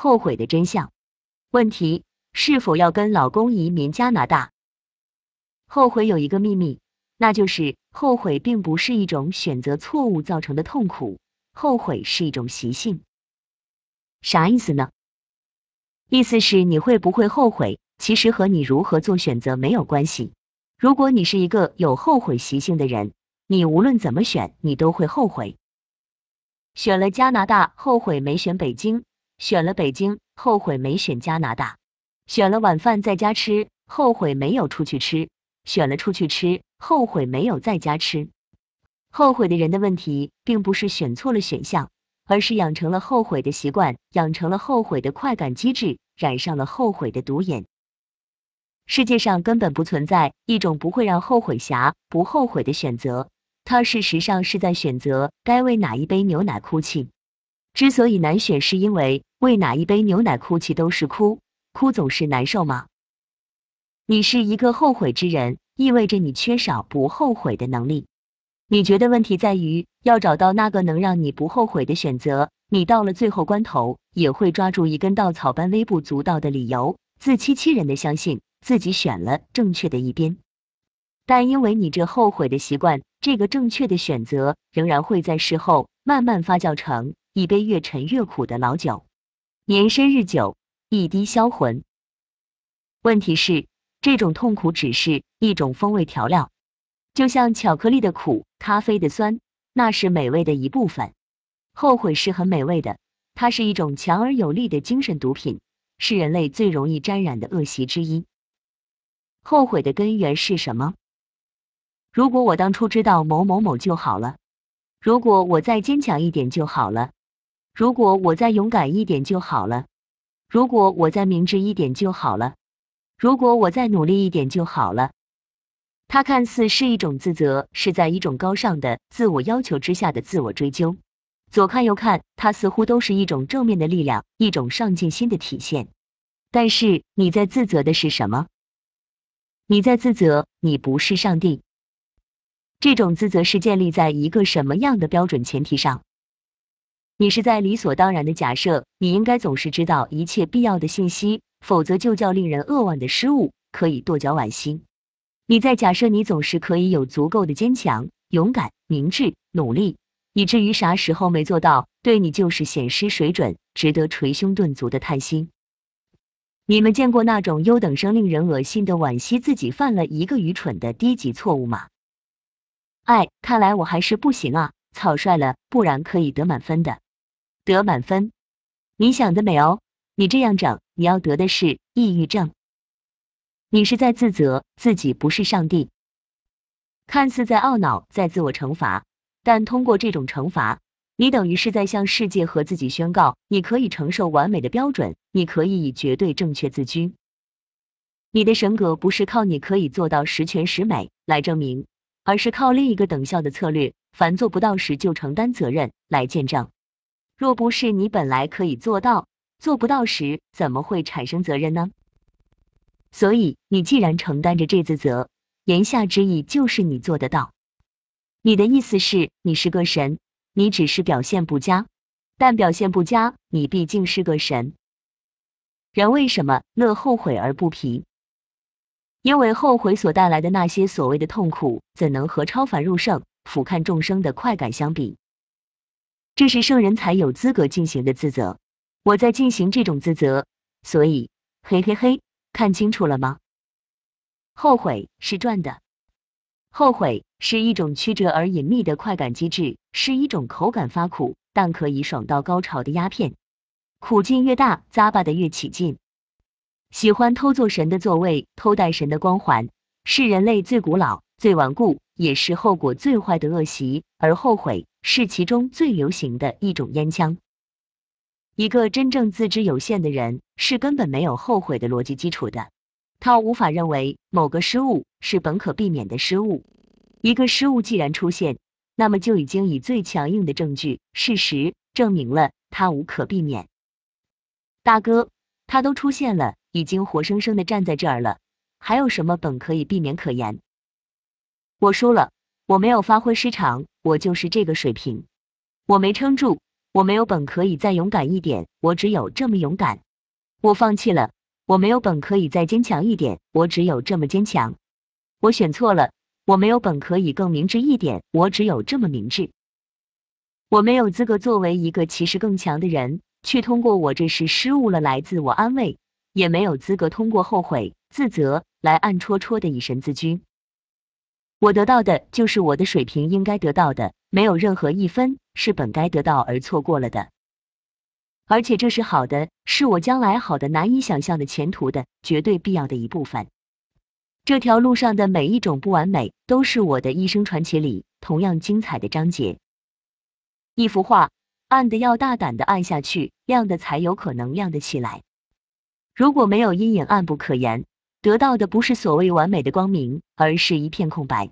后悔的真相。问题：是否要跟老公移民加拿大？后悔有一个秘密，那就是后悔并不是一种选择错误造成的痛苦，后悔是一种习性。啥意思呢？意思是你会不会后悔，其实和你如何做选择没有关系。如果你是一个有后悔习性的人，你无论怎么选，你都会后悔。选了加拿大，后悔没选北京；选了北京，后悔没选加拿大；选了晚饭在家吃，后悔没有出去吃；选了出去吃，后悔没有在家吃。后悔的人的问题，并不是选错了选项，而是养成了后悔的习惯，养成了后悔的快感机制，染上了后悔的毒瘾。世界上根本不存在一种不会让后悔侠不后悔的选择，他事实上是在选择该为哪一杯牛奶哭泣。之所以难选，是因为为哪一杯牛奶哭泣都是哭，哭总是难受吗？你是一个后悔之人，意味着你缺少不后悔的能力。你觉得问题在于要找到那个能让你不后悔的选择，你到了最后关头也会抓住一根稻草般微不足道的理由，自欺欺人的相信。自己选了正确的一边，但因为你这后悔的习惯，这个正确的选择仍然会在事后慢慢发酵成一杯越陈越苦的老酒，年深日久，一滴销魂。问题是，这种痛苦只是一种风味调料，就像巧克力的苦，咖啡的酸，那是美味的一部分。后悔是很美味的，它是一种强而有力的精神毒品，是人类最容易沾染的恶习之一。后悔的根源是什么？如果我当初知道某某某就好了；如果我再坚强一点就好了；如果我再勇敢一点就好了；如果我再明智一点就好了；如果我再努力一点就好了。它看似是一种自责，是在一种高尚的自我要求之下的自我追究。左看右看，它似乎都是一种正面的力量，一种上进心的体现。但是你在自责的是什么？你在自责，你不是上帝。这种自责是建立在一个什么样的标准前提上？你是在理所当然的假设你应该总是知道一切必要的信息，否则就叫令人扼腕的失误，可以跺脚惋惜。你在假设你总是可以有足够的坚强、勇敢、明智、努力，以至于啥时候没做到，对你就是显失水准，值得捶胸顿足的叹息。你们见过那种优等生令人恶心的惋惜自己犯了一个愚蠢的低级错误吗？哎，看来我还是不行啊，草率了，不然可以得满分的。得满分？你想得美哦！你这样整，你要得的是抑郁症。你是在自责自己不是上帝，看似在懊恼，在自我惩罚，但通过这种惩罚。你等于是在向世界和自己宣告，你可以承受完美的标准，你可以以绝对正确自居。你的神格不是靠你可以做到十全十美来证明，而是靠另一个等效的策略，凡做不到时就承担责任来见证。若不是你本来可以做到，做不到时怎么会产生责任呢？所以你既然承担着这自责，言下之意就是你做得到。你的意思是你是个神。你只是表现不佳，但表现不佳，你毕竟是个神。人为什么乐后悔而不疲？因为后悔所带来的那些所谓的痛苦，怎能和超凡入圣、俯瞰众生的快感相比？这是圣人才有资格进行的自责。我在进行这种自责，所以，嘿嘿嘿，看清楚了吗？后悔是赚的。后悔是一种曲折而隐秘的快感机制，是一种口感发苦但可以爽到高潮的鸦片，苦劲越大，咂巴的越起劲。喜欢偷坐神的座位，偷带神的光环，是人类最古老、最顽固，也是后果最坏的恶习。而后悔是其中最流行的一种烟枪。一个真正自知有限的人，是根本没有后悔的逻辑基础的。他无法认为某个失误是本可避免的失误。一个失误既然出现，那么就已经以最强硬的证据、事实证明了它无可避免。大哥，他都出现了，已经活生生的站在这儿了，还有什么本可以避免可言？我输了，我没有发挥失常，我就是这个水平，我没撑住，我没有本可以再勇敢一点，我只有这么勇敢。我放弃了，我没有本可以再坚强一点，我只有这么坚强。我选错了，我没有本可以更明智一点，我只有这么明智。我没有资格作为一个其实更强的人，去通过我这是失误了来自我安慰，也没有资格通过后悔、自责来暗戳戳的以身自居。我得到的就是我的水平应该得到的，没有任何一分是本该得到而错过了的。而且这是好的，是我将来好的难以想象的前途的绝对必要的一部分。这条路上的每一种不完美，都是我的一生传奇里同样精彩的章节。一幅画，暗的要大胆的暗下去，亮的才有可能亮得起来。如果没有阴影，暗不可言，得到的不是所谓完美的光明，而是一片空白。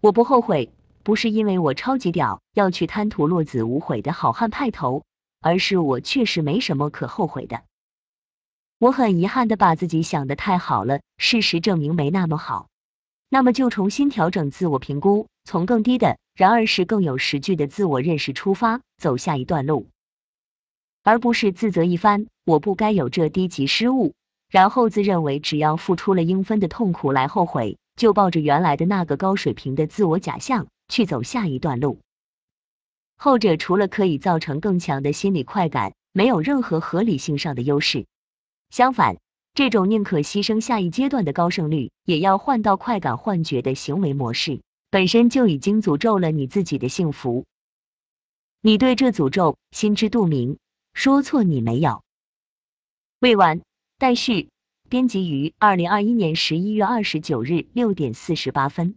我不后悔，不是因为我超级屌，要去贪图落子无悔的好汉派头。而是我确实没什么可后悔的。我很遗憾的把自己想的太好了，事实证明没那么好。那么就重新调整自我评估，从更低的，然而是更有实据的自我认识出发，走下一段路，而不是自责一番，我不该有这低级失误，然后自认为只要付出了应分的痛苦来后悔，就抱着原来的那个高水平的自我假象去走下一段路。后者除了可以造成更强的心理快感，没有任何合理性上的优势。相反，这种宁可牺牲下一阶段的高胜率，也要换到快感幻觉的行为模式，本身就已经诅咒了你自己的幸福。你对这诅咒心知肚明，说错你没有。未完待续，编辑于二零二一年十一月二十九日六点四十八分。